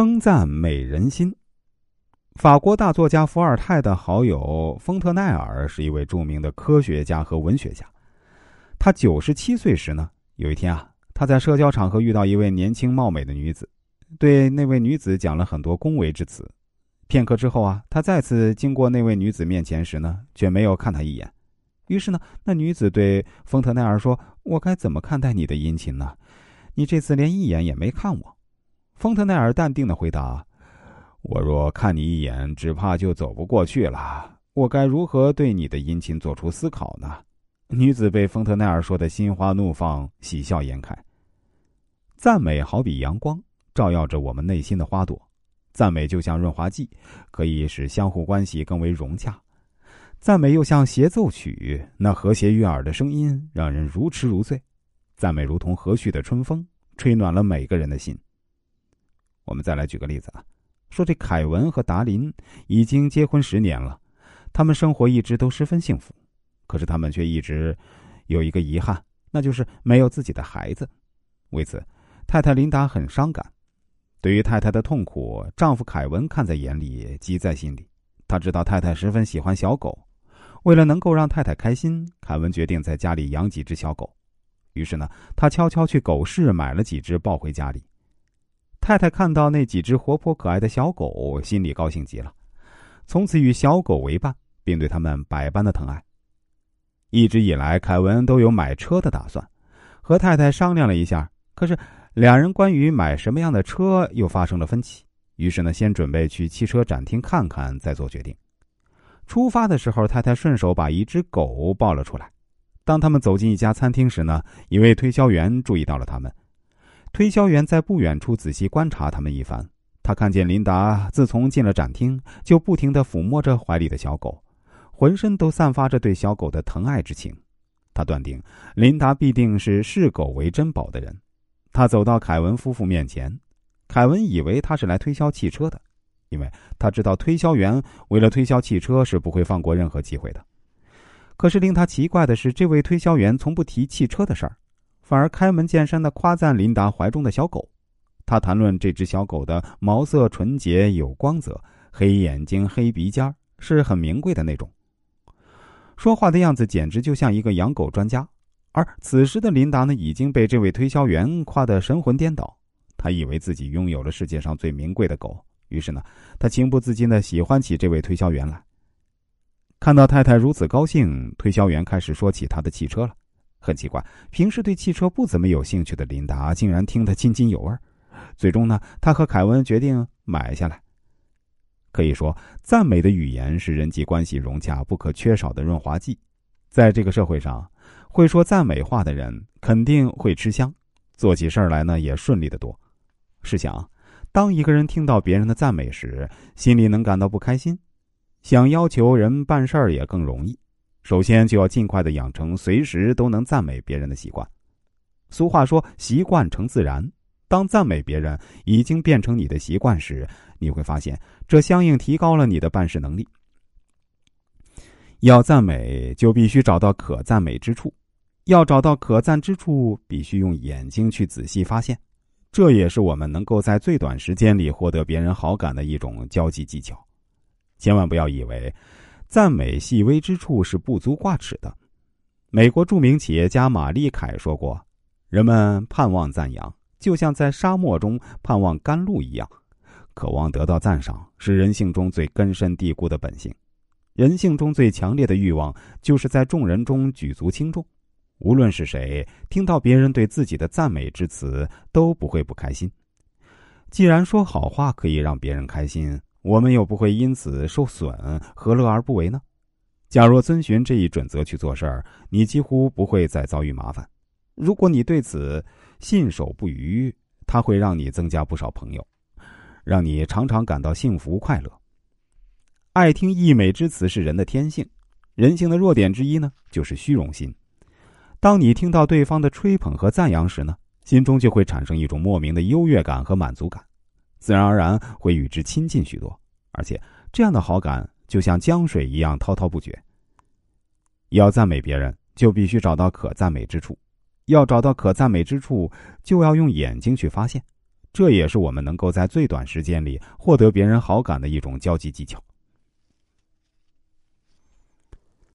称赞美人心。法国大作家伏尔泰的好友丰特奈尔是一位著名的科学家和文学家。他九十七岁时呢，有一天啊，他在社交场合遇到一位年轻貌美的女子，对那位女子讲了很多恭维之词。片刻之后啊，他再次经过那位女子面前时呢，却没有看她一眼。于是呢，那女子对丰特奈尔说：“我该怎么看待你的殷勤呢？你这次连一眼也没看我。”丰特奈尔淡定的回答。我若看你一眼，只怕就走不过去了。我该如何对你的殷勤做出思考呢？女子被丰特奈尔说的心花怒放，喜笑颜开。赞美好比阳光，照耀着我们内心的花朵。赞美就像润滑剂，可以使相互关系更为融洽。赞美又像协奏曲，那和谐悦耳的声音让人如痴如醉。赞美如同和煦的春风，吹暖了每个人的心。我们再来举个例子啊。说这凯文和达林已经结婚十年了，他们生活一直都十分幸福，可是他们却一直有一个遗憾，那就是没有自己的孩子。为此，太太琳达很伤感。对于太太的痛苦，丈夫凯文看在眼里，急在心里。他知道太太十分喜欢小狗，为了能够让太太开心，凯文决定在家里养几只小狗。于是呢，他悄悄去狗市买了几只抱回家里。太太看到那几只活泼可爱的小狗，心里高兴极了，从此与小狗为伴，并对它们百般的疼爱。一直以来，凯文都有买车的打算，和太太商量了一下，可是两人关于买什么样的车又发生了分歧。于是呢，先准备去汽车展厅看看，再做决定。出发的时候，太太顺手把一只狗抱了出来。当他们走进一家餐厅时呢，一位推销员注意到了他们。推销员在不远处仔细观察他们一番，他看见琳达自从进了展厅，就不停地抚摸着怀里的小狗，浑身都散发着对小狗的疼爱之情。他断定琳达必定是视狗为珍宝的人。他走到凯文夫妇面前，凯文以为他是来推销汽车的，因为他知道推销员为了推销汽车是不会放过任何机会的。可是令他奇怪的是，这位推销员从不提汽车的事儿。反而开门见山的夸赞琳达怀中的小狗，他谈论这只小狗的毛色纯洁有光泽，黑眼睛黑鼻尖儿是很名贵的那种。说话的样子简直就像一个养狗专家。而此时的琳达呢，已经被这位推销员夸得神魂颠倒，他以为自己拥有了世界上最名贵的狗，于是呢，他情不自禁的喜欢起这位推销员来。看到太太如此高兴，推销员开始说起他的汽车了。很奇怪，平时对汽车不怎么有兴趣的琳达，竟然听得津津有味。最终呢，他和凯文决定买下来。可以说，赞美的语言是人际关系融洽不可缺少的润滑剂。在这个社会上，会说赞美话的人肯定会吃香，做起事儿来呢也顺利得多。试想，当一个人听到别人的赞美时，心里能感到不开心，想要求人办事儿也更容易。首先就要尽快的养成随时都能赞美别人的习惯。俗话说“习惯成自然”，当赞美别人已经变成你的习惯时，你会发现这相应提高了你的办事能力。要赞美，就必须找到可赞美之处；要找到可赞之处，必须用眼睛去仔细发现。这也是我们能够在最短时间里获得别人好感的一种交际技巧。千万不要以为。赞美细微之处是不足挂齿的。美国著名企业家玛丽凯说过：“人们盼望赞扬，就像在沙漠中盼望甘露一样，渴望得到赞赏是人性中最根深蒂固的本性。人性中最强烈的欲望就是在众人中举足轻重。无论是谁，听到别人对自己的赞美之词，都不会不开心。既然说好话可以让别人开心。”我们又不会因此受损，何乐而不为呢？假若遵循这一准则去做事儿，你几乎不会再遭遇麻烦。如果你对此信守不渝，它会让你增加不少朋友，让你常常感到幸福快乐。爱听溢美之词是人的天性，人性的弱点之一呢，就是虚荣心。当你听到对方的吹捧和赞扬时呢，心中就会产生一种莫名的优越感和满足感。自然而然会与之亲近许多，而且这样的好感就像江水一样滔滔不绝。要赞美别人，就必须找到可赞美之处；要找到可赞美之处，就要用眼睛去发现。这也是我们能够在最短时间里获得别人好感的一种交际技巧。